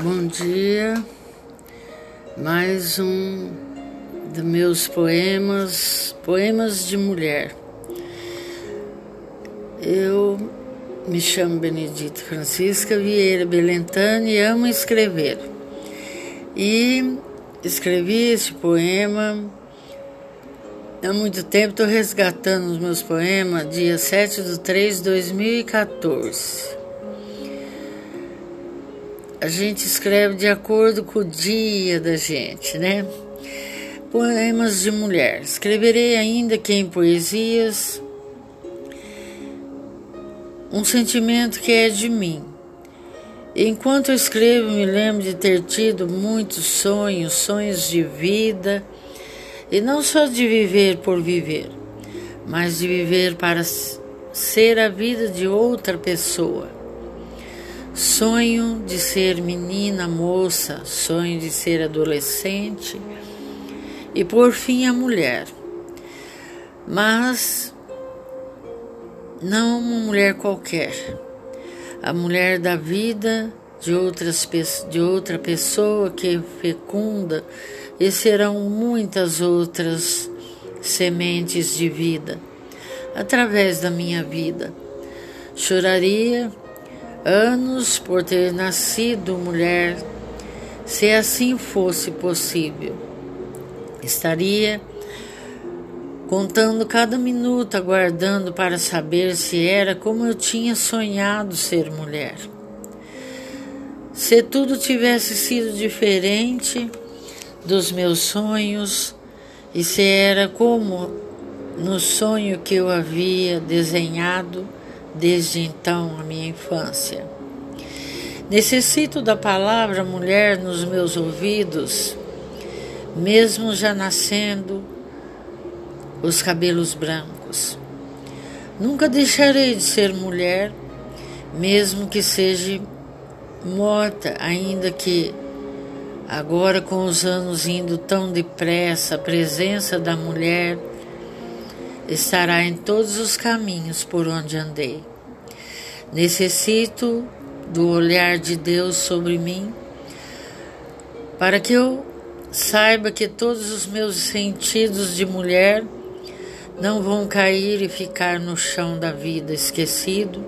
Bom dia, mais um dos meus poemas, poemas de mulher. Eu me chamo Benedita Francisca Vieira Belentani e amo escrever. E escrevi esse poema há muito tempo, estou resgatando os meus poemas, dia 7 de 3 de 2014 a gente escreve de acordo com o dia da gente, né? Poemas de mulher. Escreverei ainda que em poesias um sentimento que é de mim. Enquanto eu escrevo, me lembro de ter tido muitos sonhos, sonhos de vida, e não só de viver por viver, mas de viver para ser a vida de outra pessoa Sonho de ser menina, moça, sonho de ser adolescente e por fim a mulher. Mas não uma mulher qualquer, a mulher da vida de, outras, de outra pessoa que fecunda e serão muitas outras sementes de vida através da minha vida. Choraria anos por ter nascido mulher, se assim fosse possível. Estaria contando cada minuto, aguardando para saber se era como eu tinha sonhado ser mulher. Se tudo tivesse sido diferente dos meus sonhos, e se era como no sonho que eu havia desenhado, desde então a minha infância. Necessito da palavra mulher nos meus ouvidos, mesmo já nascendo os cabelos brancos. Nunca deixarei de ser mulher, mesmo que seja morta, ainda que agora com os anos indo tão depressa, a presença da mulher estará em todos os caminhos por onde andei. Necessito do olhar de Deus sobre mim para que eu saiba que todos os meus sentidos de mulher não vão cair e ficar no chão da vida esquecido.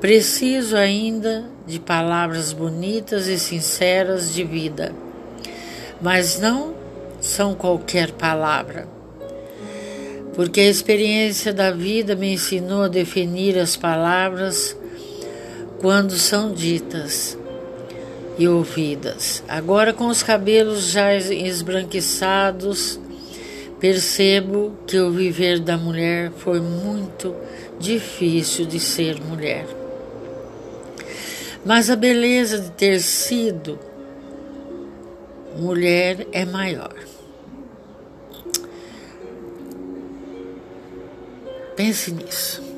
Preciso ainda de palavras bonitas e sinceras de vida, mas não são qualquer palavra porque a experiência da vida me ensinou a definir as palavras quando são ditas e ouvidas. Agora, com os cabelos já esbranquiçados, percebo que o viver da mulher foi muito difícil de ser mulher. Mas a beleza de ter sido mulher é maior. Pense nisso.